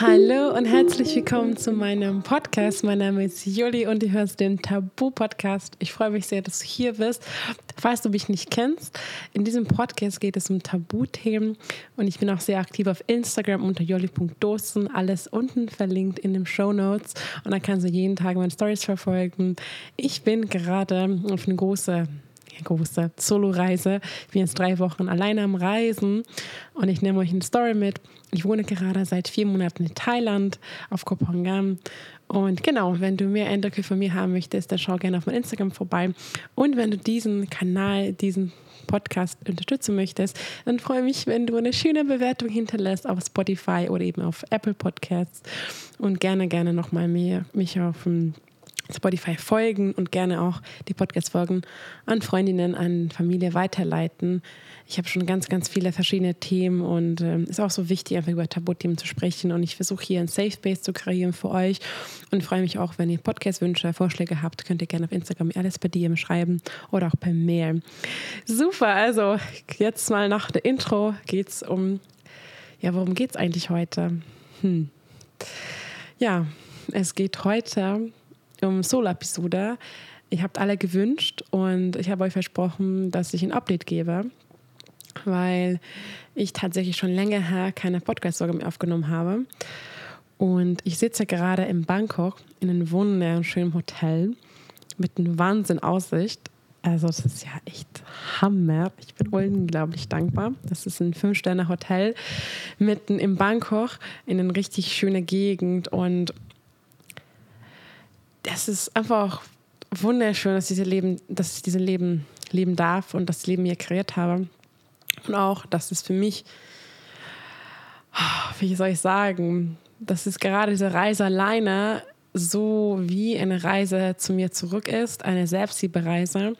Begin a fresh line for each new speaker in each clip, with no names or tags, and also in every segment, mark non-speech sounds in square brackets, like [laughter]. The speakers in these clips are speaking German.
Hallo und herzlich willkommen zu meinem Podcast. Mein Name ist Juli und du hörst den Tabu-Podcast. Ich freue mich sehr, dass du hier bist. Falls du mich nicht kennst, in diesem Podcast geht es um Tabuthemen und ich bin auch sehr aktiv auf Instagram unter jolli.dosen. Alles unten verlinkt in den Show Notes und da kannst du jeden Tag meine Stories verfolgen. Ich bin gerade auf eine große große Solo-Reise. Ich bin jetzt drei Wochen alleine am Reisen und ich nehme euch eine Story mit. Ich wohne gerade seit vier Monaten in Thailand auf Koh Phangan. Und genau, wenn du mehr Eindrücke von mir haben möchtest, dann schau gerne auf mein Instagram vorbei. Und wenn du diesen Kanal, diesen Podcast unterstützen möchtest, dann freue ich mich, wenn du eine schöne Bewertung hinterlässt auf Spotify oder eben auf Apple Podcasts und gerne, gerne nochmal mich auf dem Spotify folgen und gerne auch die Podcast-Folgen an Freundinnen, an Familie weiterleiten. Ich habe schon ganz, ganz viele verschiedene Themen und es äh, ist auch so wichtig, einfach über Tabuthemen zu sprechen. Und ich versuche hier ein Safe Space zu kreieren für euch und freue mich auch, wenn ihr Podcast-Wünsche, Vorschläge habt, könnt ihr gerne auf Instagram alles bei dir schreiben oder auch per Mail. Super, also jetzt mal nach der Intro geht es um, ja, worum geht es eigentlich heute? Hm. Ja, es geht heute um Solo-Episode. Ihr habt alle gewünscht und ich habe euch versprochen, dass ich ein Update gebe, weil ich tatsächlich schon länger her keine Podcast-Sorge mehr aufgenommen habe. Und ich sitze gerade in Bangkok in einem wunderschönen Hotel mit einer Wahnsinn Aussicht. Also das ist ja echt Hammer. Ich bin unglaublich dankbar. Das ist ein Fünf-Sterne-Hotel mitten in Bangkok in einer richtig schönen Gegend und das ist einfach wunderschön, dass, diese Leben, dass ich dieses Leben leben darf und das Leben mir kreiert habe. Und auch, dass es für mich, wie soll ich sagen, dass es gerade diese Reise alleine so wie eine Reise zu mir zurück ist, eine Selbstliebereise.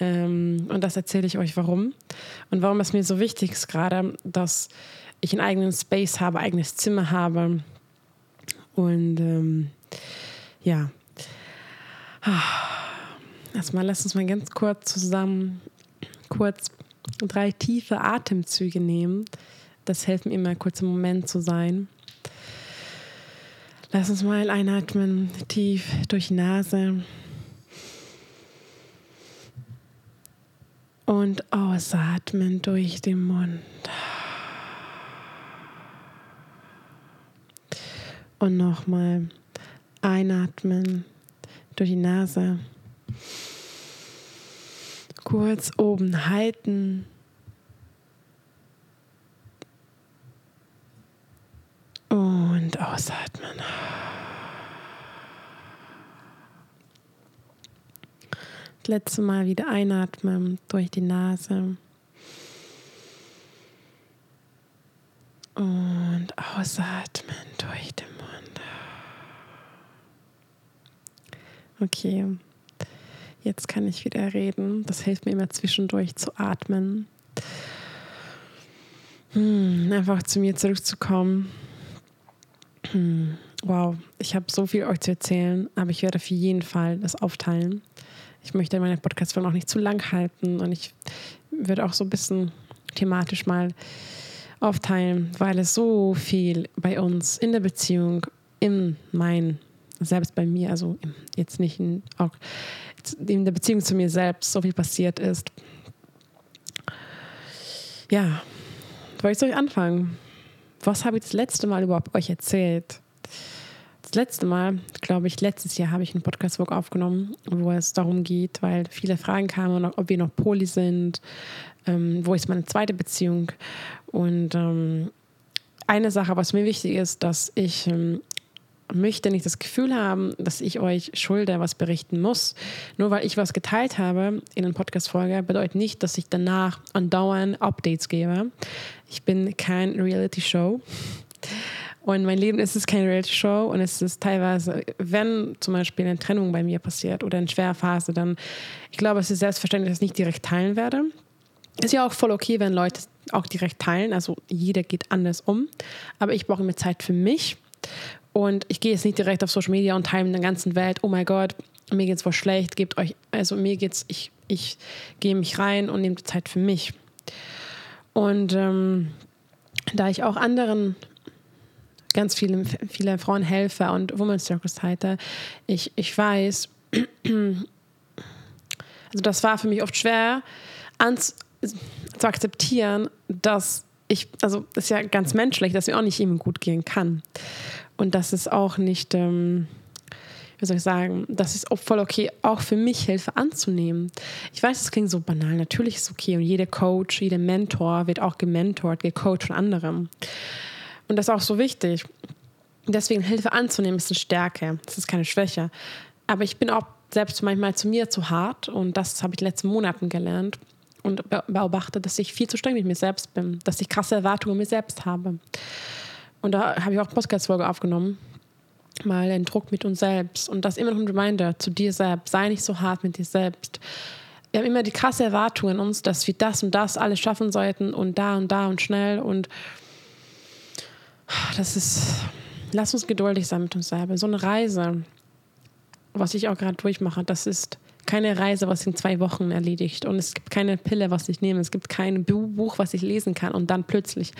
Ähm, und das erzähle ich euch warum. Und warum es mir so wichtig ist gerade, dass ich einen eigenen Space habe, eigenes Zimmer habe. Und ähm, ja, Erstmal lass uns mal ganz kurz zusammen kurz drei tiefe Atemzüge nehmen. Das hilft mir immer, kurz im Moment zu sein. Lass uns mal einatmen, tief durch die Nase. Und ausatmen durch den Mund. Und nochmal einatmen durch die Nase. Kurz oben halten. Und ausatmen. Das letzte Mal wieder einatmen durch die Nase. Und ausatmen durch den Okay, jetzt kann ich wieder reden. Das hilft mir immer zwischendurch zu atmen. Hm, einfach zu mir zurückzukommen. Hm, wow, ich habe so viel euch zu erzählen, aber ich werde auf jeden Fall das aufteilen. Ich möchte meine Podcast-Folge auch nicht zu lang halten und ich würde auch so ein bisschen thematisch mal aufteilen, weil es so viel bei uns in der Beziehung, in mein selbst bei mir, also jetzt nicht in, auch in der Beziehung zu mir selbst so viel passiert ist. Ja, wo soll ich anfangen? Was habe ich das letzte Mal überhaupt euch erzählt? Das letzte Mal, glaube ich, letztes Jahr habe ich einen Podcast-Work aufgenommen, wo es darum geht, weil viele Fragen kamen, ob wir noch Poli sind, ähm, wo ist meine zweite Beziehung. Und ähm, eine Sache, was mir wichtig ist, dass ich ähm, möchte nicht das Gefühl haben, dass ich euch schulde was berichten muss. Nur weil ich was geteilt habe in einer Podcast-Folge, bedeutet nicht, dass ich danach andauernd Updates gebe. Ich bin kein Reality-Show. Und mein Leben ist es keine Reality-Show und es ist teilweise, wenn zum Beispiel eine Trennung bei mir passiert oder eine schwere Phase, dann, ich glaube, es ist selbstverständlich, dass ich nicht direkt teilen werde. Ist ja auch voll okay, wenn Leute auch direkt teilen. Also jeder geht anders um. Aber ich brauche mir Zeit für mich und ich gehe jetzt nicht direkt auf Social Media und teile in der ganzen Welt, oh mein Gott, mir geht's voll schlecht, gebt euch, also mir geht's, ich, ich gehe mich rein und nehme Zeit für mich. Und ähm, da ich auch anderen ganz viele, viele Frauenhelfer und Women's Circus halte, ich, ich weiß, [clears throat] also das war für mich oft schwer ans, zu akzeptieren, dass ich, also das ist ja ganz menschlich, dass mir auch nicht immer gut gehen kann. Und das ist auch nicht, ähm, wie soll ich sagen, das ist auch voll okay, auch für mich Hilfe anzunehmen. Ich weiß, es klingt so banal, natürlich ist es okay und jeder Coach, jeder Mentor wird auch gementort, gecoacht von anderen. Und das ist auch so wichtig. Deswegen Hilfe anzunehmen ist eine Stärke, das ist keine Schwäche. Aber ich bin auch selbst manchmal zu mir zu hart und das habe ich in den letzten Monaten gelernt und beobachte, dass ich viel zu streng mit mir selbst bin, dass ich krasse Erwartungen mir selbst habe. Und da habe ich auch Podcast-Folge aufgenommen, mal den Druck mit uns selbst und das immer noch ein Reminder zu dir selbst, sei nicht so hart mit dir selbst. Wir haben immer die krasse Erwartung in uns, dass wir das und das alles schaffen sollten und da und da und schnell und das ist, lass uns geduldig sein mit uns selber. So eine Reise, was ich auch gerade durchmache, das ist keine Reise, was in zwei Wochen erledigt. Und es gibt keine Pille, was ich nehme. Es gibt kein Buch, was ich lesen kann. Und dann plötzlich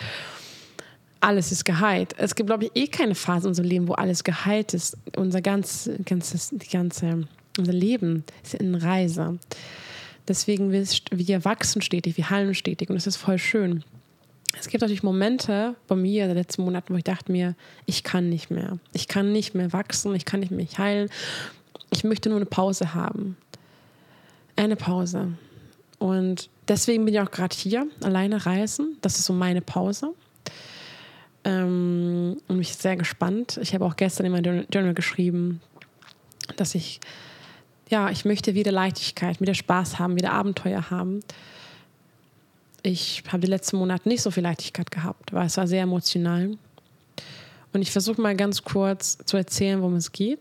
alles ist geheilt. Es gibt, glaube ich, eh keine Phase in unserem Leben, wo alles geheilt ist. Unser ganz, ganzes, die ganze, unser Leben ist eine Reise. Deswegen wir, wir wachsen stetig, wir heilen stetig und das ist voll schön. Es gibt natürlich Momente bei mir in den letzten Monaten, wo ich dachte mir, ich kann nicht mehr. Ich kann nicht mehr wachsen, ich kann nicht mehr heilen. Ich möchte nur eine Pause haben eine Pause. Und deswegen bin ich auch gerade hier, alleine reisen. Das ist so meine Pause. Ähm, und mich sehr gespannt. Ich habe auch gestern in meinem Journal geschrieben, dass ich, ja, ich möchte wieder Leichtigkeit, wieder Spaß haben, wieder Abenteuer haben. Ich habe die letzten Monate nicht so viel Leichtigkeit gehabt, weil es war sehr emotional. Und ich versuche mal ganz kurz zu erzählen, worum es geht.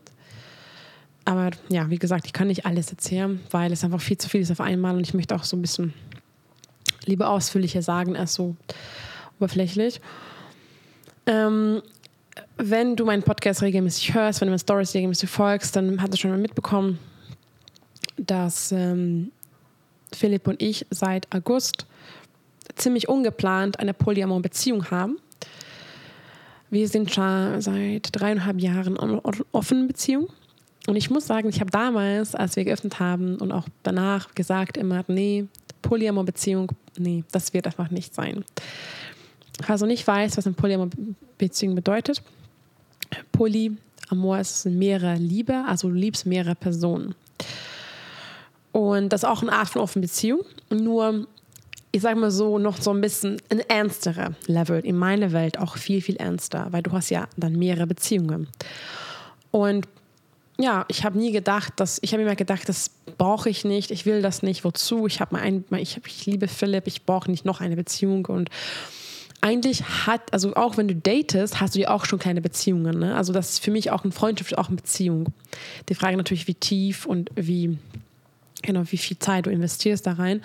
Aber ja, wie gesagt, ich kann nicht alles erzählen, weil es einfach viel zu viel ist auf einmal und ich möchte auch so ein bisschen lieber ausführlicher sagen als so oberflächlich. Ähm, wenn du meinen Podcast regelmäßig hörst, wenn du meine Stories regelmäßig folgst, dann hast du schon mal mitbekommen, dass ähm, Philipp und ich seit August ziemlich ungeplant eine Polyamor-Beziehung haben. Wir sind schon seit dreieinhalb Jahren in offenen Beziehung. Und ich muss sagen, ich habe damals, als wir geöffnet haben und auch danach gesagt immer, nee, Polyamor-Beziehung, nee, das wird einfach nicht sein. Also nicht weiß, was eine Polyamor-Beziehung bedeutet. Polyamor ist mehrere Liebe, also du liebst mehrere Personen. Und das ist auch eine Art von offenen Beziehung, nur ich sage mal so, noch so ein bisschen ein ernsterer Level, in meiner Welt auch viel, viel ernster, weil du hast ja dann mehrere Beziehungen. Und ja, ich habe nie gedacht, dass ich habe immer gedacht, das brauche ich nicht, ich will das nicht, wozu? Ich habe ein, ich, ich liebe Philipp, ich brauche nicht noch eine Beziehung und eigentlich hat, also auch wenn du datest, hast du ja auch schon kleine Beziehungen. Ne? Also das ist für mich auch eine Freundschaft, auch eine Beziehung. Die Frage natürlich, wie tief und wie, genau, wie viel Zeit du investierst da rein.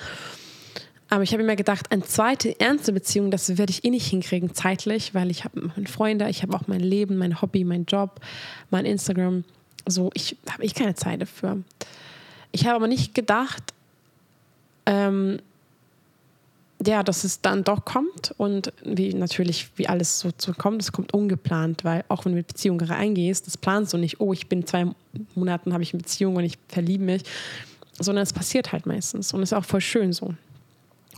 Aber ich habe immer gedacht, eine zweite ernste Beziehung, das werde ich eh nicht hinkriegen zeitlich, weil ich habe meine Freunde, ich habe auch mein Leben, mein Hobby, mein Job, mein Instagram so, ich habe ich keine Zeit dafür. Ich habe aber nicht gedacht, ähm, ja, dass es dann doch kommt und wie natürlich, wie alles so, so kommt, es kommt ungeplant, weil auch wenn du mit Beziehungen reingehst, das planst du nicht, oh, ich bin zwei Monaten, habe ich eine Beziehung und ich verliebe mich, sondern es passiert halt meistens und ist auch voll schön so.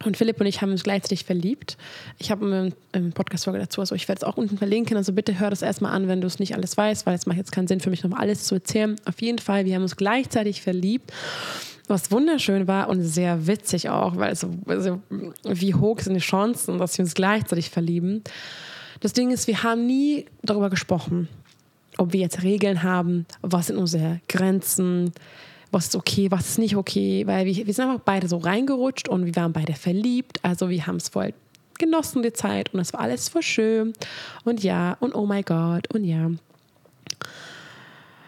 Und Philipp und ich haben uns gleichzeitig verliebt. Ich habe eine Podcast-Folge dazu, also ich werde es auch unten verlinken. Also bitte hör das erstmal an, wenn du es nicht alles weißt, weil es macht jetzt keinen Sinn für mich, nochmal alles zu erzählen. Auf jeden Fall, wir haben uns gleichzeitig verliebt, was wunderschön war und sehr witzig auch, weil so, also wie hoch sind die Chancen, dass wir uns gleichzeitig verlieben. Das Ding ist, wir haben nie darüber gesprochen, ob wir jetzt Regeln haben, was sind unsere Grenzen, was ist okay, was ist nicht okay, weil wir, wir sind einfach beide so reingerutscht und wir waren beide verliebt, also wir haben es voll genossen, die Zeit und es war alles voll schön und ja und oh mein Gott und ja.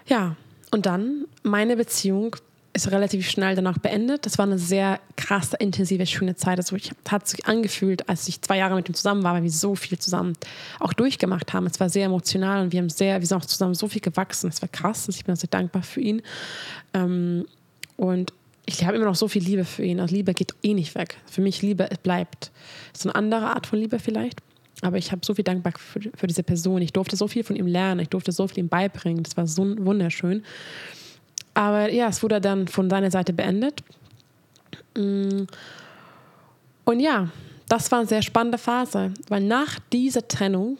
Ja, und dann meine Beziehung ist relativ schnell danach beendet. Das war eine sehr krasse, intensive, schöne Zeit. Also ich hat sich angefühlt, als ich zwei Jahre mit ihm zusammen war, weil wir so viel zusammen auch durchgemacht haben. Es war sehr emotional und wir haben sehr, wir sind auch zusammen so viel gewachsen. Es war krass. Ich bin sehr dankbar für ihn. Ähm, und ich habe immer noch so viel Liebe für ihn. Also Liebe geht eh nicht weg. Für mich Liebe bleibt. So eine andere Art von Liebe vielleicht. Aber ich habe so viel dankbar für, für, diese Person. Ich durfte so viel von ihm lernen. Ich durfte so viel ihm beibringen. Das war so wunderschön. Aber ja, es wurde dann von seiner Seite beendet. Mm. Und ja, das war eine sehr spannende Phase, weil nach dieser Trennung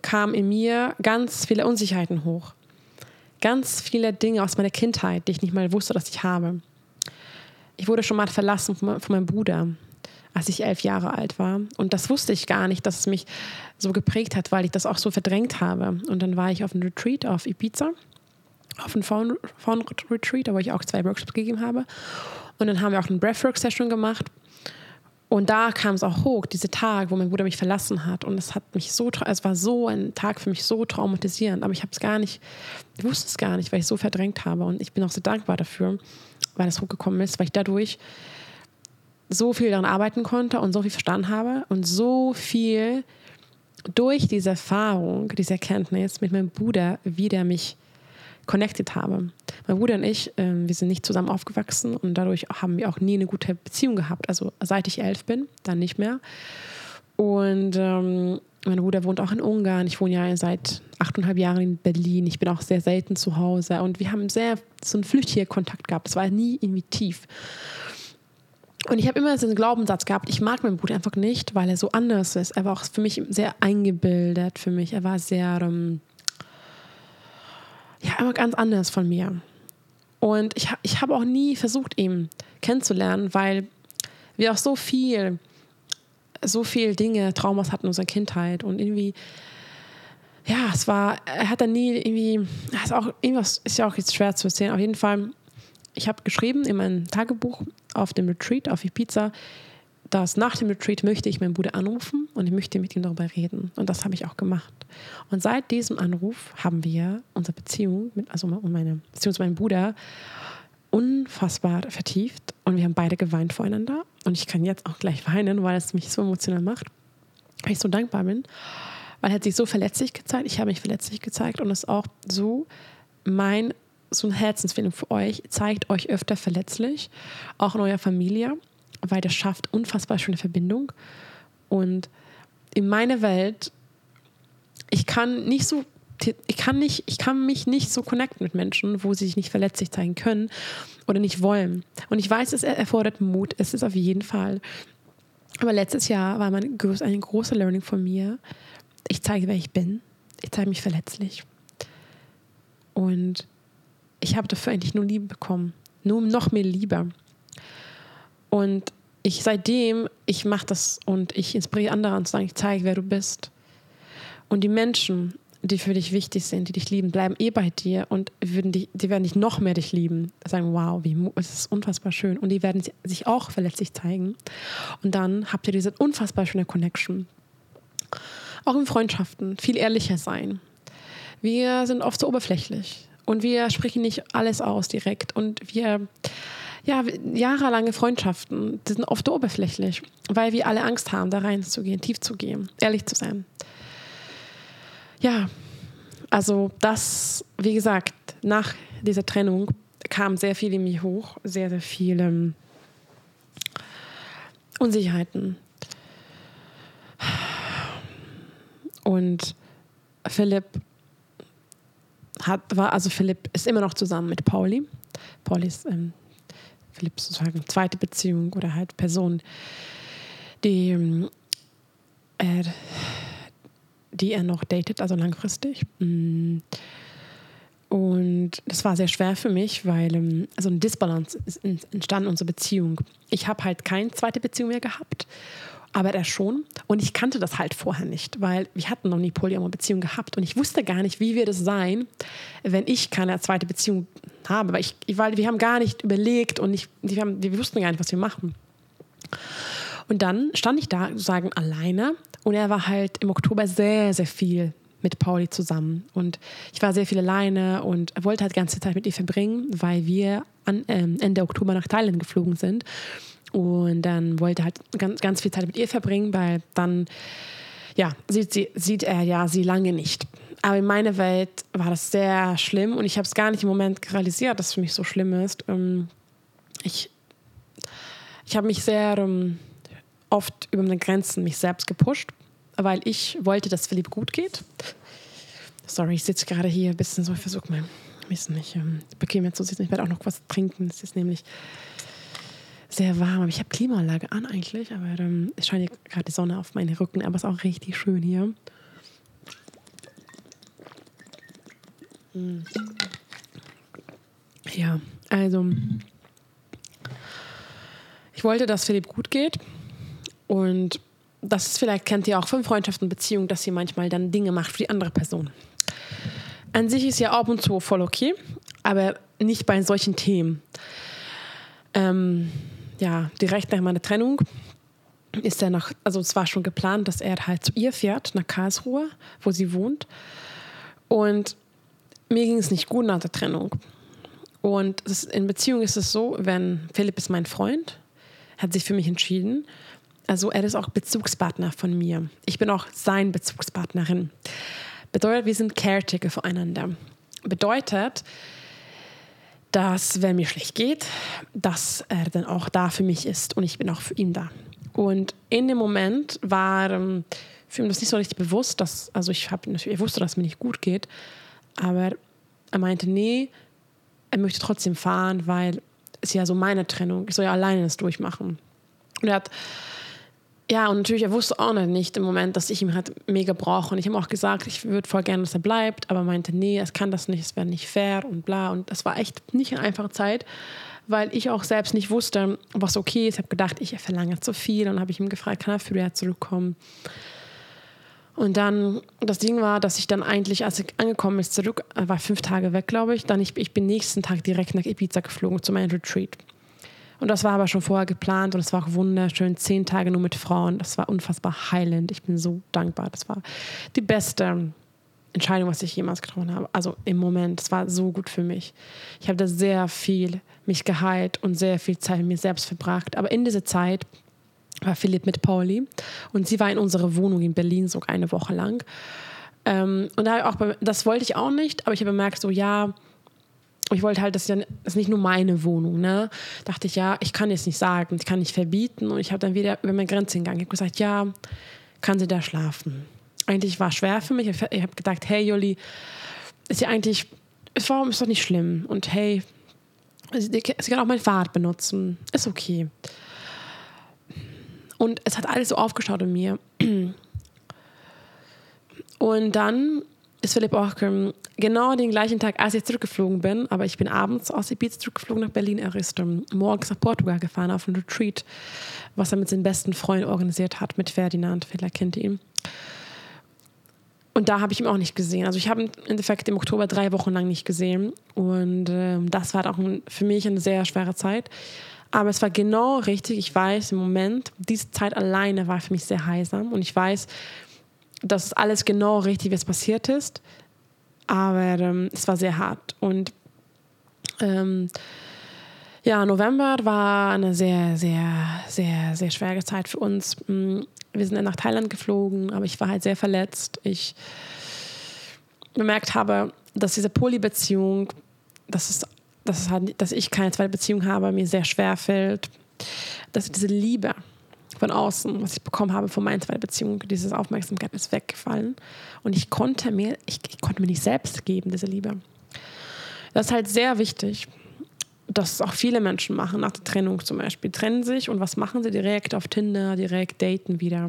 kamen in mir ganz viele Unsicherheiten hoch. Ganz viele Dinge aus meiner Kindheit, die ich nicht mal wusste, dass ich habe. Ich wurde schon mal verlassen von meinem Bruder als ich elf Jahre alt war. Und das wusste ich gar nicht, dass es mich so geprägt hat, weil ich das auch so verdrängt habe. Und dann war ich auf einem Retreat auf Ibiza, auf einem Faun-Retreat, wo ich auch zwei Workshops gegeben habe. Und dann haben wir auch eine Breathwork-Session gemacht. Und da kam es auch hoch, dieser Tag, wo mein Bruder mich verlassen hat. Und es hat mich so, es war so ein Tag für mich so traumatisierend. Aber ich habe es gar nicht, ich wusste es gar nicht, weil ich so verdrängt habe. Und ich bin auch sehr dankbar dafür, weil es hochgekommen ist, weil ich dadurch so viel daran arbeiten konnte und so viel verstanden habe und so viel durch diese Erfahrung, diese Erkenntnis mit meinem Bruder wieder mich connected habe. Mein Bruder und ich, äh, wir sind nicht zusammen aufgewachsen und dadurch haben wir auch nie eine gute Beziehung gehabt. Also seit ich elf bin, dann nicht mehr. Und ähm, mein Bruder wohnt auch in Ungarn. Ich wohne ja seit achteinhalb Jahren in Berlin. Ich bin auch sehr selten zu Hause. Und wir haben sehr so einen flüchtigen Kontakt gehabt. Es war nie irgendwie tief. Und ich habe immer so einen Glaubenssatz gehabt, ich mag meinen Bruder einfach nicht, weil er so anders ist. Er war auch für mich sehr eingebildet, für mich. Er war sehr, ähm, ja, immer ganz anders von mir. Und ich, ich habe auch nie versucht, ihn kennenzulernen, weil wir auch so viel, so viel Dinge, Traumas hatten in unserer Kindheit und irgendwie, ja, es war, er hat dann nie irgendwie, ist auch irgendwas, ist ja auch jetzt schwer zu erzählen. Auf jeden Fall ich habe geschrieben in meinem Tagebuch auf dem Retreat auf Ibiza, dass nach dem Retreat möchte ich meinen Bruder anrufen und ich möchte mit ihm darüber reden. Und das habe ich auch gemacht. Und seit diesem Anruf haben wir unsere Beziehung, mit, also meine Beziehung zu meinem Bruder, unfassbar vertieft. Und wir haben beide geweint voreinander. Und ich kann jetzt auch gleich weinen, weil es mich so emotional macht, weil ich so dankbar bin. Weil er hat sich so verletzlich gezeigt, ich habe mich verletzlich gezeigt und es auch so mein so eine Herzensfindung für euch. Zeigt euch öfter verletzlich, auch in eurer Familie, weil das schafft unfassbar schöne Verbindung. Und in meiner Welt, ich kann nicht so, ich kann nicht, ich kann mich nicht so connecten mit Menschen, wo sie sich nicht verletzlich zeigen können oder nicht wollen. Und ich weiß, es erfordert Mut, es ist auf jeden Fall. Aber letztes Jahr war mein, ein großer Learning von mir. Ich zeige, wer ich bin. Ich zeige mich verletzlich. Und ich habe dafür eigentlich nur Liebe bekommen. Nur noch mehr Liebe. Und ich seitdem, ich mache das und ich inspiriere andere und sage, ich zeige, wer du bist. Und die Menschen, die für dich wichtig sind, die dich lieben, bleiben eh bei dir und würden dich, die werden dich noch mehr dich lieben. Sagen, wow, wie, es ist unfassbar schön. Und die werden sich auch verletzlich zeigen. Und dann habt ihr diese unfassbar schöne Connection. Auch in Freundschaften, viel ehrlicher sein. Wir sind oft so oberflächlich. Und wir sprechen nicht alles aus direkt. Und wir, ja, jahrelange Freundschaften, die sind oft oberflächlich, weil wir alle Angst haben, da reinzugehen, tief zu gehen, ehrlich zu sein. Ja, also das, wie gesagt, nach dieser Trennung kam sehr viel in mir hoch, sehr, sehr viele ähm, Unsicherheiten. Und Philipp hat, war, also Philipp ist immer noch zusammen mit Pauli. Pauli ist ähm, Philipps sozusagen zweite Beziehung oder halt Person, die, er, die er noch datet, also langfristig. Mm. Und das war sehr schwer für mich, weil also ein Disbalance ist entstanden in unserer Beziehung. Ich habe halt keine zweite Beziehung mehr gehabt aber er schon. Und ich kannte das halt vorher nicht, weil wir hatten noch nie polyamore Beziehung gehabt und ich wusste gar nicht, wie wird es sein, wenn ich keine zweite Beziehung habe, weil, ich, weil wir haben gar nicht überlegt und ich, wir, haben, wir wussten gar nicht, was wir machen. Und dann stand ich da sozusagen alleine und er war halt im Oktober sehr, sehr viel mit Pauli zusammen. Und ich war sehr viel alleine und wollte halt die ganze Zeit mit ihr verbringen, weil wir an, ähm, Ende Oktober nach Thailand geflogen sind. Und dann wollte er halt ganz, ganz viel Zeit mit ihr verbringen, weil dann ja, sieht, sie, sieht er ja sie lange nicht. Aber in meiner Welt war das sehr schlimm und ich habe es gar nicht im Moment realisiert, dass es für mich so schlimm ist. Ähm, ich ich habe mich sehr um, oft über meine Grenzen mich selbst gepusht, weil ich wollte, dass Philipp gut geht. Sorry, ich sitze gerade hier ein bisschen so, ich versuche mal, ich weiß nicht, ähm, bequem jetzt zu sitzen. Ich werde auch noch was trinken. Es ist nämlich sehr warm. Aber ich habe Klimaanlage an eigentlich, aber ähm, es scheint gerade die Sonne auf meine Rücken, aber es ist auch richtig schön hier. Mm. Ja, also ich wollte, dass Philipp gut geht und das ist vielleicht kennt ihr auch von Freundschaften und Beziehungen, dass ihr manchmal dann Dinge macht für die andere Person. An sich ist ja ab und zu voll okay, aber nicht bei solchen Themen. Ähm, ja, direkt nach meiner Trennung ist er nach, also es war schon geplant, dass er halt zu ihr fährt, nach Karlsruhe, wo sie wohnt. Und mir ging es nicht gut nach der Trennung. Und ist, in Beziehung ist es so, wenn Philipp ist mein Freund, hat sich für mich entschieden. Also er ist auch Bezugspartner von mir. Ich bin auch sein Bezugspartnerin. Bedeutet, wir sind Caretaker voreinander. Bedeutet, dass wenn mir schlecht geht, dass er dann auch da für mich ist und ich bin auch für ihn da. Und in dem Moment war ähm, für ihn das nicht so richtig bewusst, dass, also ich natürlich, er wusste, dass es mir nicht gut geht, aber er meinte, nee, er möchte trotzdem fahren, weil es ja so meine Trennung, ich soll ja alleine das durchmachen. Und er hat, ja, und natürlich, er wusste auch noch nicht im Moment, dass ich ihn halt mega brauche. Und ich habe auch gesagt, ich würde voll gerne, dass er bleibt, aber er meinte, nee, es kann das nicht, es wäre nicht fair und bla. Und das war echt nicht eine einfache Zeit, weil ich auch selbst nicht wusste, was okay ist. Ich habe gedacht, ich verlange zu viel und habe ich ihm gefragt, kann er früher zurückkommen? Und dann, das Ding war, dass ich dann eigentlich, als ich angekommen ist, zurück, war fünf Tage weg, glaube ich, dann ich, ich bin nächsten Tag direkt nach Ibiza geflogen zu meinem Retreat. Und das war aber schon vorher geplant und es war auch wunderschön. Zehn Tage nur mit Frauen. Das war unfassbar heilend. Ich bin so dankbar. Das war die beste Entscheidung, was ich jemals getroffen habe. Also im Moment, es war so gut für mich. Ich habe da sehr viel mich geheilt und sehr viel Zeit mit mir selbst verbracht. Aber in dieser Zeit war Philipp mit Pauli und sie war in unserer Wohnung in Berlin so eine Woche lang. Ähm, und da auch, das wollte ich auch nicht, aber ich habe bemerkt, so ja, ich wollte halt, das ist ja das ist nicht nur meine Wohnung, ne? Dachte ich, ja, ich kann jetzt nicht sagen, ich kann nicht verbieten und ich habe dann wieder über meine Grenze gegangen. Ich habe gesagt, ja, kann sie da schlafen? Eigentlich war es schwer für mich. Ich habe gedacht, hey Juli, ist ja eigentlich, warum ist doch nicht schlimm? Und hey, sie kann auch mein Fahrrad benutzen, ist okay. Und es hat alles so aufgeschaut in mir. Und dann ist Philipp auch genau den gleichen Tag, als ich zurückgeflogen bin, aber ich bin abends aus Ibiza zurückgeflogen nach Berlin. Er ist ähm, morgens nach Portugal gefahren auf ein Retreat, was er mit seinem besten Freund organisiert hat, mit Ferdinand. Vielleicht kennt ihr ihn. Und da habe ich ihn auch nicht gesehen. Also ich habe ihn im Endeffekt im Oktober drei Wochen lang nicht gesehen. Und ähm, das war auch ein, für mich eine sehr schwere Zeit. Aber es war genau richtig. Ich weiß im Moment, diese Zeit alleine war für mich sehr heilsam. Und ich weiß, dass alles genau richtig, wie es passiert ist. Aber ähm, es war sehr hart. Und ähm, ja, November war eine sehr, sehr, sehr, sehr schwere Zeit für uns. Mm, wir sind dann nach Thailand geflogen, aber ich war halt sehr verletzt. Ich bemerkt habe, dass diese Polybeziehung, das ist dass, es halt, dass ich keine zweite Beziehung habe, mir sehr schwer fällt, dass diese Liebe von außen, was ich bekommen habe von meiner zweiten Beziehung, diese Aufmerksamkeit ist weggefallen. Und ich konnte mir, ich, ich konnte mir nicht selbst geben, diese Liebe. Das ist halt sehr wichtig, dass auch viele Menschen machen, nach der Trennung zum Beispiel. Trennen sich und was machen sie direkt auf Tinder, direkt daten wieder.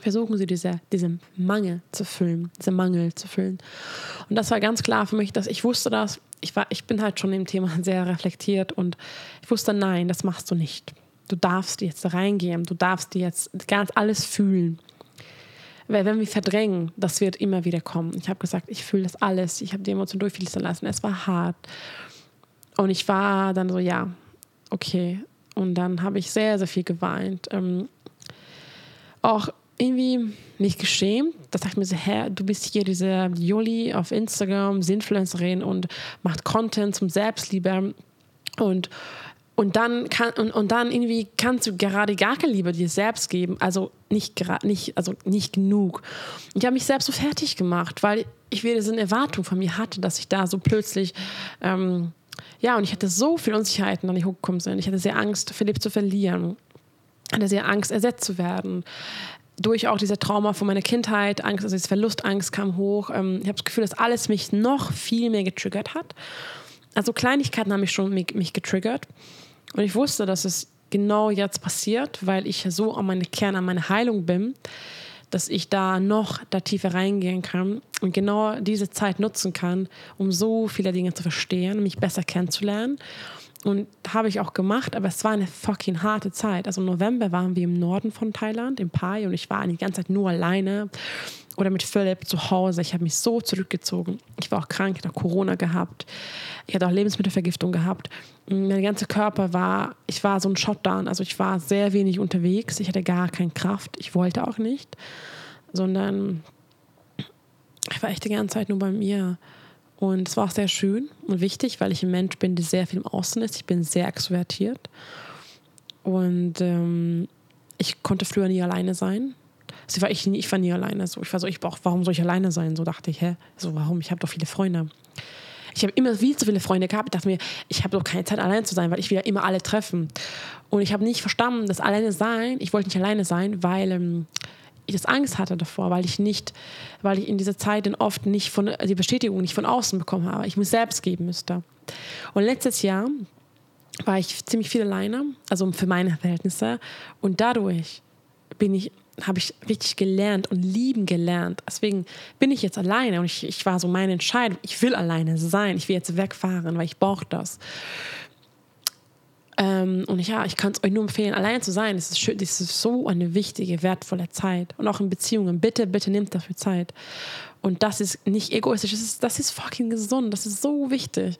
Versuchen sie diese, diesen Mangel zu füllen, diesen Mangel zu füllen. Und das war ganz klar für mich, dass ich wusste das, ich, war, ich bin halt schon im Thema [laughs] sehr reflektiert und ich wusste, nein, das machst du nicht. Du darfst jetzt reingehen, du darfst jetzt ganz alles fühlen. Weil wenn wir verdrängen, das wird immer wieder kommen. Ich habe gesagt, ich fühle das alles, ich habe die Emotionen durchfließen lassen, es war hart. Und ich war dann so, ja, okay. Und dann habe ich sehr, sehr viel geweint. Ähm, auch irgendwie mich geschämt. Da dachte ich mir so, hä, du bist hier diese Juli auf Instagram, Influencerin und macht Content zum Selbstliebe. Und, und, dann kann, und, und dann irgendwie kannst du gerade gar keine Liebe dir selbst geben. Also nicht, nicht, also nicht genug. Ich habe mich selbst so fertig gemacht, weil ich wieder so eine Erwartung von mir hatte, dass ich da so plötzlich... Ähm, ja, und ich hatte so viel Unsicherheiten, die hochgekommen sind. Ich hatte sehr Angst, Philipp zu verlieren. hatte sehr Angst, ersetzt zu werden. Durch auch diese Trauma von meiner Kindheit, Angst, also diese Verlustangst kam hoch. Ähm, ich habe das Gefühl, dass alles mich noch viel mehr getriggert hat. Also Kleinigkeiten haben mich schon mich, mich getriggert. Und ich wusste, dass es genau jetzt passiert, weil ich so an meine Kern, an meine Heilung bin, dass ich da noch da tiefer reingehen kann und genau diese Zeit nutzen kann, um so viele Dinge zu verstehen, mich besser kennenzulernen. Und habe ich auch gemacht, aber es war eine fucking harte Zeit. Also im November waren wir im Norden von Thailand, im Pai, und ich war die ganze Zeit nur alleine oder mit Philipp zu Hause. Ich habe mich so zurückgezogen. Ich war auch krank, ich habe Corona gehabt. Ich hatte auch Lebensmittelvergiftung gehabt. Mein ganzer Körper war, ich war so ein Shutdown. Also ich war sehr wenig unterwegs. Ich hatte gar keine Kraft. Ich wollte auch nicht, sondern ich war echt die ganze Zeit nur bei mir. Und es war auch sehr schön und wichtig, weil ich ein Mensch bin, der sehr viel im Außen ist. Ich bin sehr extrovertiert. Und ähm, ich konnte früher nie alleine sein. Also war ich, ich war nie alleine. So. Ich war so, ich brauch, warum soll ich alleine sein? So dachte ich, hä? So, warum? Ich habe doch viele Freunde. Ich habe immer viel zu viele Freunde gehabt. Ich dachte mir, ich habe doch keine Zeit, allein zu sein, weil ich will ja immer alle treffen. Und ich habe nicht verstanden, dass alleine sein, ich wollte nicht alleine sein, weil ähm, ich das Angst hatte davor, weil ich nicht, weil ich in dieser Zeit dann oft nicht von die Bestätigung nicht von außen bekommen habe. Ich muss selbst geben müsste. Und letztes Jahr war ich ziemlich viel alleine, also für meine Verhältnisse. Und dadurch bin ich habe ich richtig gelernt und lieben gelernt. Deswegen bin ich jetzt alleine und ich, ich war so meine Entscheidung. Ich will alleine sein. Ich will jetzt wegfahren, weil ich brauche das. Ähm, und ja, ich kann es euch nur empfehlen, alleine zu sein. Das ist, schön, das ist so eine wichtige, wertvolle Zeit. Und auch in Beziehungen. Bitte, bitte nehmt dafür Zeit. Und das ist nicht egoistisch, das ist, das ist fucking gesund. Das ist so wichtig.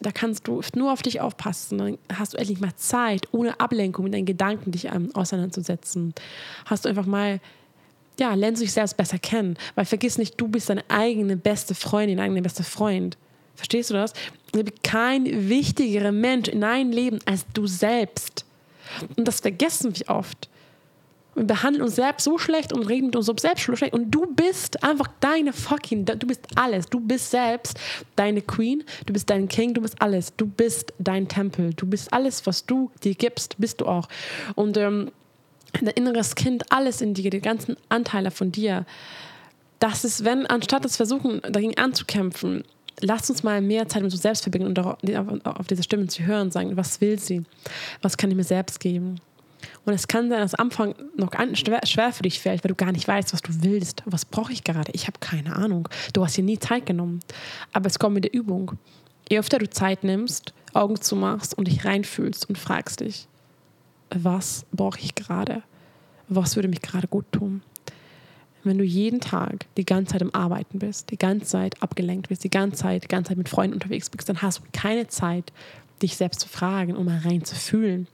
Da kannst du nur auf dich aufpassen. Dann hast du endlich mal Zeit, ohne Ablenkung mit deinen Gedanken dich um, auseinanderzusetzen. Hast du einfach mal, ja, lernst du dich selbst besser kennen. Weil vergiss nicht, du bist deine eigene beste Freundin, dein eigener bester Freund. Verstehst du das? Es gibt kein wichtigerer Mensch in deinem Leben als du selbst. Und das vergessen wir oft. Wir behandeln uns selbst so schlecht und reden mit uns selbst so schlecht. Und du bist einfach deine fucking, du bist alles. Du bist selbst deine Queen, du bist dein King, du bist alles. Du bist dein Tempel. Du bist alles, was du dir gibst, bist du auch. Und ähm, dein inneres Kind, alles in dir, die ganzen Anteile von dir, das ist, wenn, anstatt das versuchen, dagegen anzukämpfen, lasst uns mal mehr Zeit mit uns selbst verbinden und auf, auf diese Stimmen zu hören und sagen, was will sie? Was kann ich mir selbst geben? Und es kann sein, dass am Anfang noch schwer, schwer für dich fällt, weil du gar nicht weißt, was du willst. Was brauche ich gerade? Ich habe keine Ahnung. Du hast dir nie Zeit genommen. Aber es kommt mit der Übung. Je öfter du Zeit nimmst, Augen zumachst und dich reinfühlst und fragst dich, was brauche ich gerade? Was würde mich gerade gut tun? Wenn du jeden Tag die ganze Zeit im Arbeiten bist, die ganze Zeit abgelenkt bist, die ganze Zeit, die ganze Zeit mit Freunden unterwegs bist, dann hast du keine Zeit, dich selbst zu fragen, um mal reinzufühlen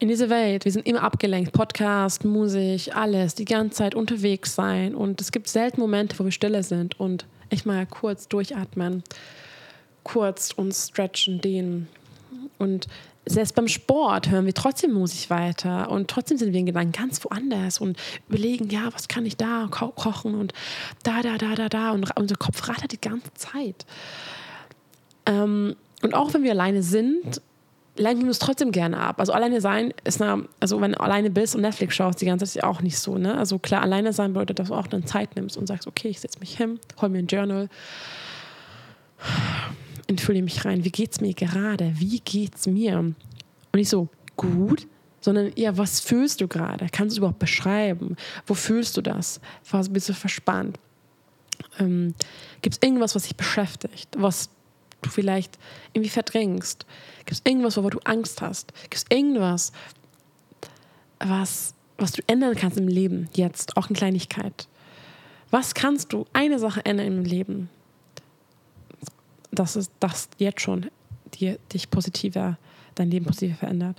in diese Welt. Wir sind immer abgelenkt. Podcast, Musik, alles, die ganze Zeit unterwegs sein. Und es gibt selten Momente, wo wir stille sind und echt mal kurz durchatmen, kurz uns stretchen, dehnen. Und selbst beim Sport hören wir trotzdem Musik weiter und trotzdem sind wir in Gedanken ganz woanders und überlegen, ja, was kann ich da ko kochen und da, da, da, da, da. Und unser Kopf rattert die ganze Zeit. Ähm, und auch wenn wir alleine sind, lenken wir uns trotzdem gerne ab. Also alleine sein ist eine, also wenn du alleine bist und Netflix schaust, die ganze Zeit ist auch nicht so, ne? Also klar, alleine sein bedeutet, dass du auch dann Zeit nimmst und sagst, okay, ich setze mich hin, hol mir ein Journal und fühle mich rein. Wie geht's mir gerade? Wie geht's mir? Und nicht so, gut, sondern ja, was fühlst du gerade? Kannst du es überhaupt beschreiben? Wo fühlst du das? Was bist du verspannt? Ähm, Gibt es irgendwas, was dich beschäftigt, was du vielleicht irgendwie verdrängst? Gibt es irgendwas, wovor du Angst hast? Gibt es irgendwas, was, was du ändern kannst im Leben jetzt, auch in Kleinigkeit? Was kannst du eine Sache ändern im Leben, dass es das jetzt schon dir, dich positiver, dein Leben positiver verändert?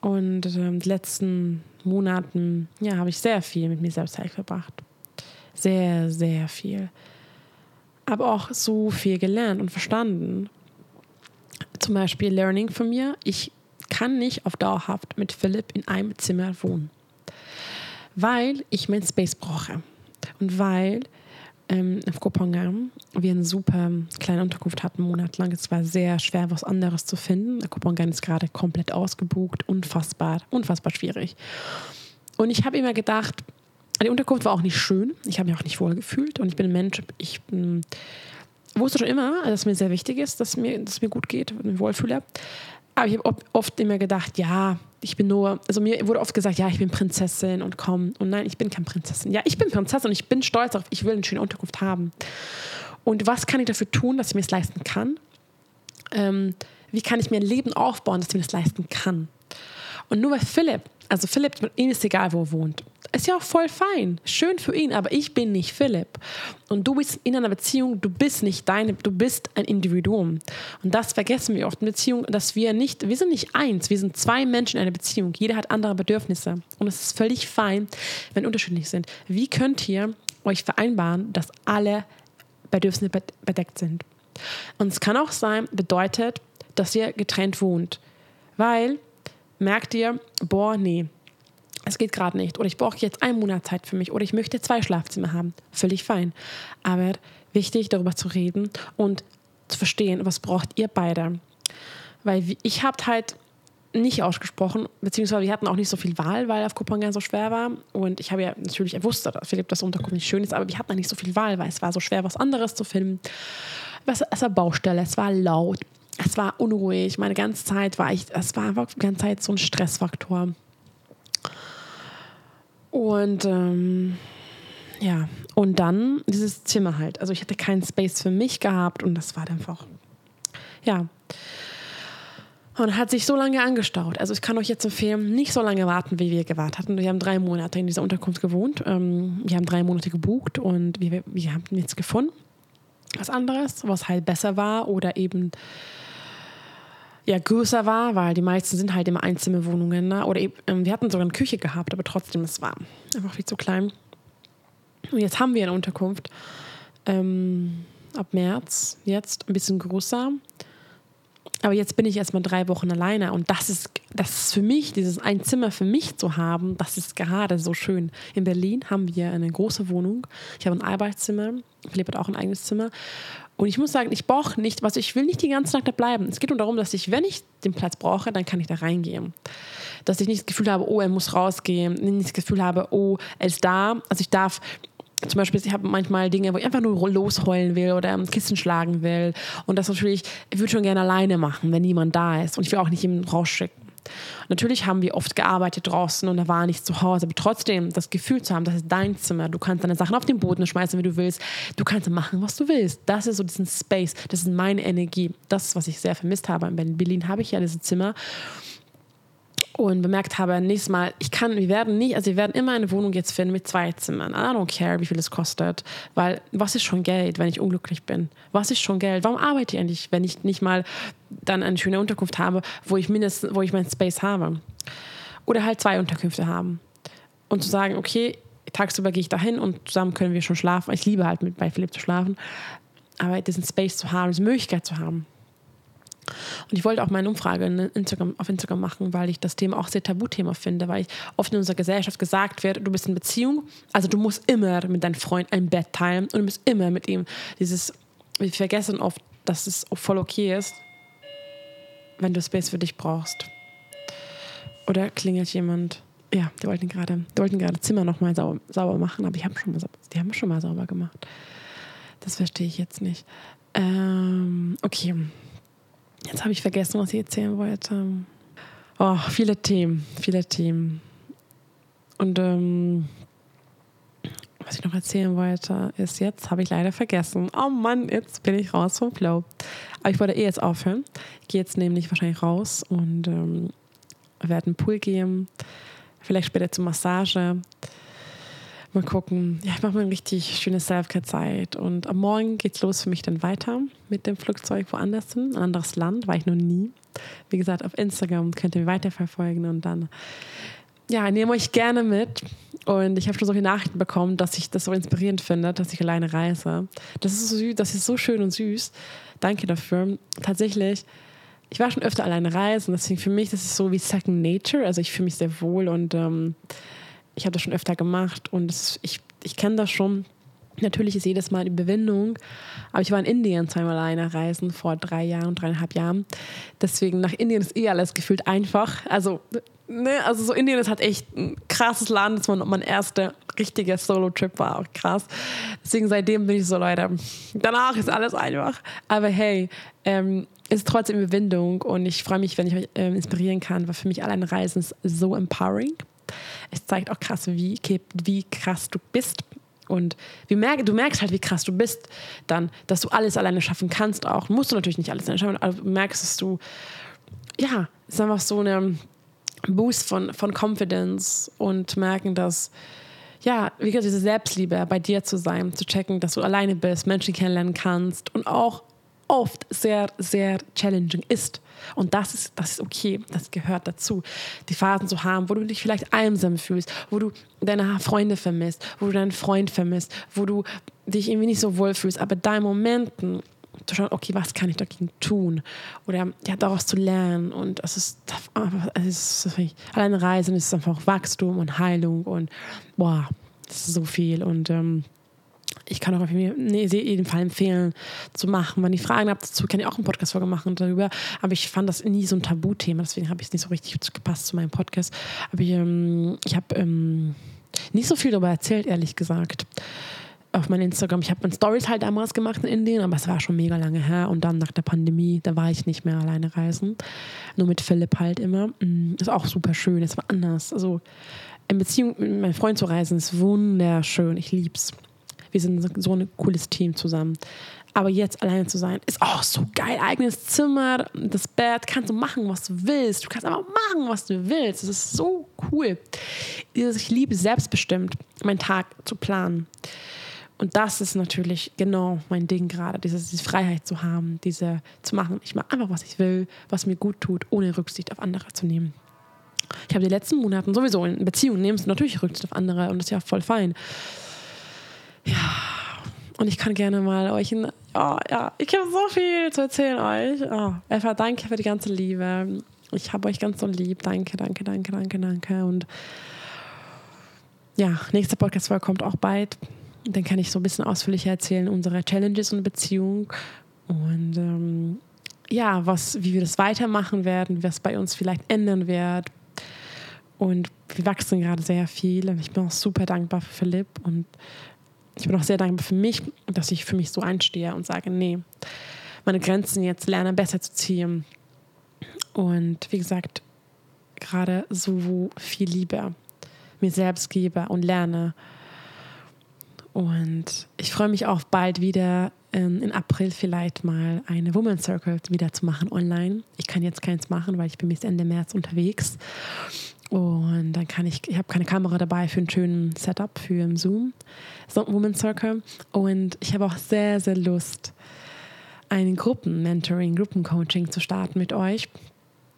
Und ähm, die letzten Monaten, ja, habe ich sehr viel mit mir selbst Zeit verbracht. Sehr, sehr viel aber auch so viel gelernt und verstanden. Zum Beispiel Learning von mir. Ich kann nicht auf dauerhaft mit Philipp in einem Zimmer wohnen, weil ich mein Space brauche und weil ähm, auf Kopangan wir eine super kleine Unterkunft hatten, monatelang. Es war sehr schwer, was anderes zu finden. Kopangan ist gerade komplett ausgebucht, unfassbar, unfassbar schwierig. Und ich habe immer gedacht, die Unterkunft war auch nicht schön. Ich habe mich auch nicht wohl gefühlt. Und ich bin ein Mensch, ich bin, wusste schon immer, dass es mir sehr wichtig ist, dass, mir, dass es mir gut geht, dass ich mich wohlfühle. Aber ich habe oft immer gedacht, ja, ich bin nur, also mir wurde oft gesagt, ja, ich bin Prinzessin und komm. Und nein, ich bin keine Prinzessin. Ja, ich bin Prinzessin und ich bin stolz darauf, ich will eine schöne Unterkunft haben. Und was kann ich dafür tun, dass ich mir es leisten kann? Ähm, wie kann ich mir ein Leben aufbauen, dass ich mir das leisten kann? Und nur weil Philipp, also Philipp, ihm ist egal, wo er wohnt. Ist ja auch voll fein. Schön für ihn, aber ich bin nicht Philipp. Und du bist in einer Beziehung, du bist nicht deine, du bist ein Individuum. Und das vergessen wir oft in Beziehungen, dass wir nicht, wir sind nicht eins, wir sind zwei Menschen in einer Beziehung. Jeder hat andere Bedürfnisse. Und es ist völlig fein, wenn unterschiedlich sind. Wie könnt ihr euch vereinbaren, dass alle Bedürfnisse bedeckt sind? Und es kann auch sein, bedeutet, dass ihr getrennt wohnt. Weil merkt ihr, boah, nee, es geht gerade nicht. Oder ich brauche jetzt einen Monat Zeit für mich. Oder ich möchte zwei Schlafzimmer haben. Völlig fein. Aber wichtig, darüber zu reden und zu verstehen, was braucht ihr beide. Weil ich habe halt nicht ausgesprochen, beziehungsweise wir hatten auch nicht so viel Wahl, weil auf Kopenhagen so schwer war. Und ich habe ja natürlich, er wusste, dass Philipp das Unterkunft nicht schön ist, aber wir hatten nicht so viel Wahl, weil es war so schwer, was anderes zu finden. Es war Baustelle, es war laut, es war unruhig. Meine ganze Zeit war ich, es war einfach die ganze Zeit so ein Stressfaktor. Und ähm, ja, und dann dieses Zimmer halt. Also ich hatte keinen Space für mich gehabt und das war einfach, ja. Und hat sich so lange angestaut. Also ich kann euch jetzt empfehlen, nicht so lange warten, wie wir gewartet hatten. Wir haben drei Monate in dieser Unterkunft gewohnt. Ähm, wir haben drei Monate gebucht und wir, wir haben nichts gefunden. Was anderes, was halt besser war oder eben ja, größer war, weil die meisten sind halt immer Einzimmerwohnungen. Ne? Oder eben, ähm, wir hatten sogar eine Küche gehabt, aber trotzdem, es war einfach viel zu klein. Und jetzt haben wir eine Unterkunft. Ähm, ab März jetzt ein bisschen größer. Aber jetzt bin ich erstmal drei Wochen alleine und das ist, das ist für mich, dieses ein Zimmer für mich zu haben, das ist gerade so schön. In Berlin haben wir eine große Wohnung. Ich habe ein Arbeitszimmer, Philipp hat auch ein eigenes Zimmer und ich muss sagen, ich brauche nicht, was ich will nicht die ganze Nacht da bleiben. Es geht nur darum, dass ich, wenn ich den Platz brauche, dann kann ich da reingehen. Dass ich nicht das Gefühl habe, oh, er muss rausgehen, nicht das Gefühl habe, oh, er ist da. Also ich darf zum Beispiel, ich habe manchmal Dinge, wo ich einfach nur losheulen will oder am Kissen schlagen will. Und das natürlich, ich würde schon gerne alleine machen, wenn niemand da ist. Und ich will auch nicht jemanden rausschicken. Natürlich haben wir oft gearbeitet draußen und er war nicht zu Hause, aber trotzdem das Gefühl zu haben, das ist dein Zimmer, du kannst deine Sachen auf den Boden schmeißen, wie du willst, du kannst machen, was du willst. Das ist so diesen Space, das ist meine Energie. Das ist, was ich sehr vermisst habe. In Berlin habe ich ja dieses Zimmer und bemerkt habe, nächstes Mal, ich kann, wir werden nicht, also wir werden immer eine Wohnung jetzt finden mit zwei Zimmern. I don't care, wie viel es kostet, weil was ist schon Geld, wenn ich unglücklich bin? Was ist schon Geld? Warum arbeite ich eigentlich, wenn ich nicht mal dann eine schöne Unterkunft habe, wo ich mindestens, wo ich meinen Space habe? Oder halt zwei Unterkünfte haben. Und zu sagen, okay, tagsüber gehe ich dahin und zusammen können wir schon schlafen. Ich liebe halt mit bei Philipp zu schlafen, aber diesen Space zu haben, diese Möglichkeit zu haben. Und ich wollte auch meine Umfrage Instagram, auf Instagram machen, weil ich das Thema auch sehr Tabuthema finde, weil ich oft in unserer Gesellschaft gesagt wird, du bist in Beziehung, also du musst immer mit deinem Freund ein Bett teilen und du musst immer mit ihm dieses, wir vergessen oft, dass es voll okay ist, wenn du Space für dich brauchst. Oder klingelt jemand? Ja, die wollten gerade, die wollten gerade Zimmer nochmal sauber, sauber machen, aber die haben schon mal, die haben schon mal sauber gemacht. Das verstehe ich jetzt nicht. Ähm, okay. Jetzt habe ich vergessen, was ich erzählen wollte. Oh, viele Themen, viele Themen. Und ähm, was ich noch erzählen wollte, ist jetzt, habe ich leider vergessen. Oh Mann, jetzt bin ich raus vom Flow. Aber ich wollte eh jetzt aufhören. Ich gehe jetzt nämlich wahrscheinlich raus und ähm, werde einen Pool gehen. Vielleicht später zur Massage. Mal gucken. Ja, ich mache mir eine richtig schöne Selfcare-Zeit. Und am Morgen geht es los für mich dann weiter mit dem Flugzeug woanders hin. Ein anderes Land, war ich noch nie. Wie gesagt, auf Instagram könnt ihr mich weiterverfolgen und dann, ja, nehme euch gerne mit. Und ich habe schon so viele Nachrichten bekommen, dass ich das so inspirierend finde, dass ich alleine reise. Das ist so süß, das ist so schön und süß. Danke dafür. Tatsächlich, ich war schon öfter alleine reisen, deswegen für mich, das ist so wie Second Nature. Also ich fühle mich sehr wohl und ähm, ich habe das schon öfter gemacht und ist, ich, ich kenne das schon. Natürlich ist jedes Mal eine Überwindung, aber ich war in Indien zweimal alleine reisen vor drei Jahren dreieinhalb Jahren. Deswegen nach Indien ist eh alles gefühlt einfach. Also, ne, also so Indien ist halt echt ein krasses Land. Das war mein erster richtiger Solo-Trip war auch krass. Deswegen seitdem bin ich so, Leute, danach ist alles einfach. Aber hey, ähm, ist trotzdem Überwindung und ich freue mich, wenn ich euch äh, inspirieren kann, weil für mich alleine Reisen ist so empowering. Es zeigt auch krass, wie, wie krass du bist und wie merk, du merkst halt, wie krass du bist, dann, dass du alles alleine schaffen kannst auch. Musst du natürlich nicht alles alleine schaffen, aber du merkst, dass du, ja, es ist einfach so ein Boost von, von Confidence und merken, dass, ja, wie gesagt, diese Selbstliebe bei dir zu sein, zu checken, dass du alleine bist, Menschen kennenlernen kannst und auch oft sehr, sehr challenging ist. Und das ist, das ist okay, das gehört dazu. Die Phasen zu haben, wo du dich vielleicht einsam fühlst, wo du deine Freunde vermisst, wo du deinen Freund vermisst, wo du dich irgendwie nicht so wohl fühlst, aber da in Momenten zu schauen, okay, was kann ich dagegen tun? Oder ja, daraus zu lernen. Und es ist, es ist alleine Reisen ist einfach Wachstum und Heilung und boah, das ist so viel. Und ähm, ich kann auch auf jeden Fall empfehlen, zu machen. Wenn ihr Fragen habt dazu, kann ich auch einen Podcast-Folge machen darüber. Aber ich fand das nie so ein Tabuthema, deswegen habe ich es nicht so richtig gepasst zu meinem Podcast. Aber ich, ähm, ich habe ähm, nicht so viel darüber erzählt, ehrlich gesagt. Auf meinem Instagram. Ich habe meine Stories halt damals gemacht in Indien, aber es war schon mega lange her. Und dann nach der Pandemie, da war ich nicht mehr alleine reisen. Nur mit Philipp halt immer. Mm, ist auch super schön. Es war anders. Also in Beziehung mit meinem Freund zu reisen ist wunderschön. Ich lieb's. Wir sind so ein cooles Team zusammen. Aber jetzt alleine zu sein, ist auch so geil. Eigenes Zimmer, das Bett, kannst du machen, was du willst. Du kannst einfach machen, was du willst. Das ist so cool. Ich liebe selbstbestimmt, meinen Tag zu planen. Und das ist natürlich genau mein Ding gerade, diese, diese, Freiheit zu haben, diese zu machen. Ich mache einfach, was ich will, was mir gut tut, ohne Rücksicht auf andere zu nehmen. Ich habe die letzten Monate sowieso in Beziehungen nimmst du natürlich Rücksicht auf andere und das ist ja voll fein. Ja, und ich kann gerne mal euch in, oh, ja, ich habe so viel zu erzählen euch. Oh, einfach danke für die ganze Liebe. Ich habe euch ganz so lieb. Danke, danke, danke, danke, danke. Und ja, nächste Podcast-Folge kommt auch bald. Dann kann ich so ein bisschen ausführlicher erzählen, unsere Challenges und Beziehung. Und ähm, ja, was, wie wir das weitermachen werden, was bei uns vielleicht ändern wird. Und wir wachsen gerade sehr viel. Und ich bin auch super dankbar für Philipp und ich bin auch sehr dankbar für mich, dass ich für mich so einstehe und sage, nee, meine Grenzen jetzt lerne besser zu ziehen. Und wie gesagt, gerade so viel Liebe mir selbst gebe und lerne. Und ich freue mich auch bald wieder ähm, in April vielleicht mal eine Woman Circle wieder zu machen online. Ich kann jetzt keins machen, weil ich bin bis Ende März unterwegs. Und dann kann ich, ich habe keine Kamera dabei für einen schönen Setup für Zoom, so Woman Circle. Und ich habe auch sehr, sehr Lust, ein Gruppen-Mentoring, Gruppencoaching zu starten mit euch.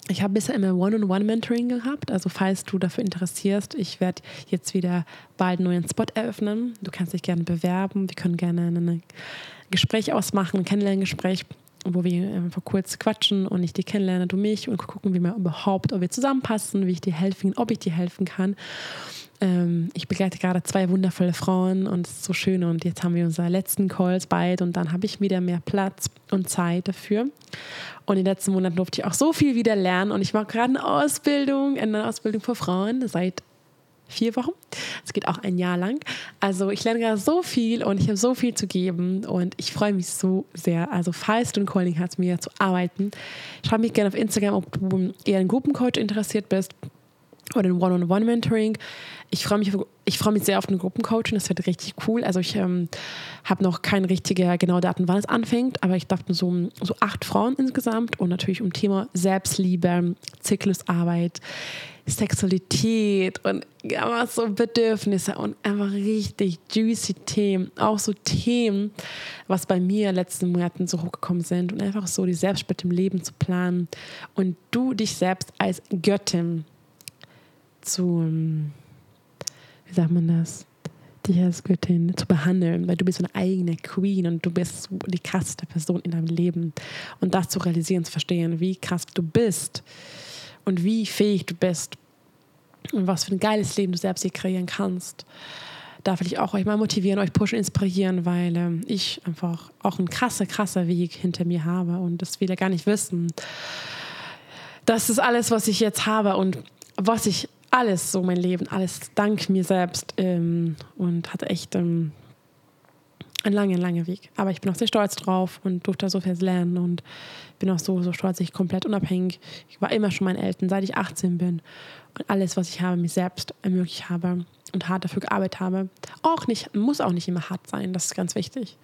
Ich habe bisher immer One-on-One-Mentoring gehabt, also falls du dafür interessierst, ich werde jetzt wieder bald einen neuen Spot eröffnen. Du kannst dich gerne bewerben, wir können gerne ein Gespräch ausmachen, ein Kennenlerngespräch wo wir einfach kurz quatschen und ich dich kennenlerne, du mich und gucken, wie wir überhaupt, ob wir zusammenpassen, wie ich dir helfen, ob ich dir helfen kann. Ähm, ich begleite gerade zwei wundervolle Frauen und es ist so schön und jetzt haben wir unsere letzten Calls bald und dann habe ich wieder mehr Platz und Zeit dafür. Und in den letzten Monaten durfte ich auch so viel wieder lernen und ich mache gerade eine Ausbildung, eine Ausbildung für Frauen seit vier Wochen. Es geht auch ein Jahr lang. Also ich lerne gerade so viel und ich habe so viel zu geben und ich freue mich so sehr. Also falls du ein Calling hast, mir zu arbeiten, schreib mich gerne auf Instagram, ob du eher ein Gruppencoach interessiert bist oder ein One-on-One-Mentoring. Ich freue mich, ich mich sehr auf ein Gruppencoaching, das wird richtig cool. Also ich ähm, habe noch keine richtige genaue Daten, wann es anfängt, aber ich dachte so, so acht Frauen insgesamt und natürlich um Thema Selbstliebe, Zyklusarbeit, Sexualität und einfach so Bedürfnisse und einfach richtig juicy Themen. Auch so Themen, was bei mir in den letzten Monaten so hochgekommen sind und einfach so die Selbstbild im Leben zu planen und du dich selbst als Göttin zu, wie sagt man das? dich als Göttin zu behandeln, weil du bist eine eigene Queen und du bist die krasseste Person in deinem Leben. Und das zu realisieren, zu verstehen, wie krass du bist und wie fähig du bist und was für ein geiles Leben du selbst hier kreieren kannst. da will ich auch euch mal motivieren, euch pushen, inspirieren, weil ähm, ich einfach auch einen krasser, krasser Weg hinter mir habe und das ihr gar nicht wissen. Das ist alles, was ich jetzt habe und was ich alles, so mein Leben, alles dank mir selbst ähm, und hatte echt ähm, ein langer, langer Weg. Aber ich bin auch sehr stolz drauf und durfte so viel lernen und bin auch so, so stolz, ich komplett unabhängig. Ich war immer schon meinen Eltern, seit ich 18 bin. Und alles, was ich habe, mir selbst ermöglicht habe und hart dafür gearbeitet habe. Auch nicht, muss auch nicht immer hart sein, das ist ganz wichtig.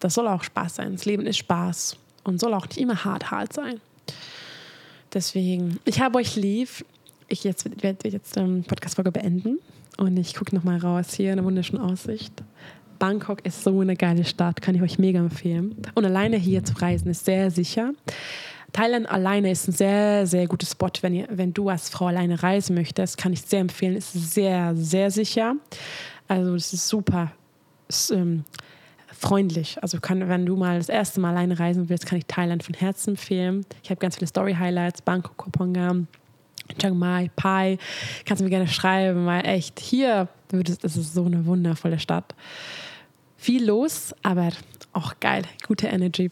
Das soll auch Spaß sein. Das Leben ist Spaß und soll auch nicht immer hart, hart sein. Deswegen, ich habe euch lieb. Ich jetzt, werde jetzt die ähm, Podcast-Folge beenden und ich gucke nochmal raus. Hier eine wunderschöne Aussicht. Bangkok ist so eine geile Stadt, kann ich euch mega empfehlen. Und alleine hier zu reisen ist sehr sicher. Thailand alleine ist ein sehr, sehr guter Spot, wenn, ihr, wenn du als Frau alleine reisen möchtest, kann ich sehr empfehlen. Ist sehr, sehr sicher. Also es ist super ist, ähm, freundlich. Also kann, wenn du mal das erste Mal alleine reisen willst, kann ich Thailand von Herzen empfehlen. Ich habe ganz viele Story-Highlights, Bangkok, Kopangan. Chiang Mai, Pai, kannst du mir gerne schreiben, weil echt hier, das ist so eine wundervolle Stadt. Viel los, aber auch geil, gute Energy.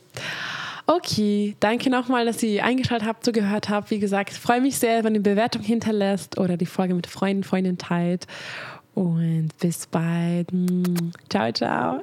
Okay, danke nochmal, dass ihr eingeschaltet habt, zugehört habt. Wie gesagt, freue mich sehr, wenn ihr Bewertung hinterlässt oder die Folge mit Freunden, Freundinnen teilt. Und bis bald. Ciao, ciao.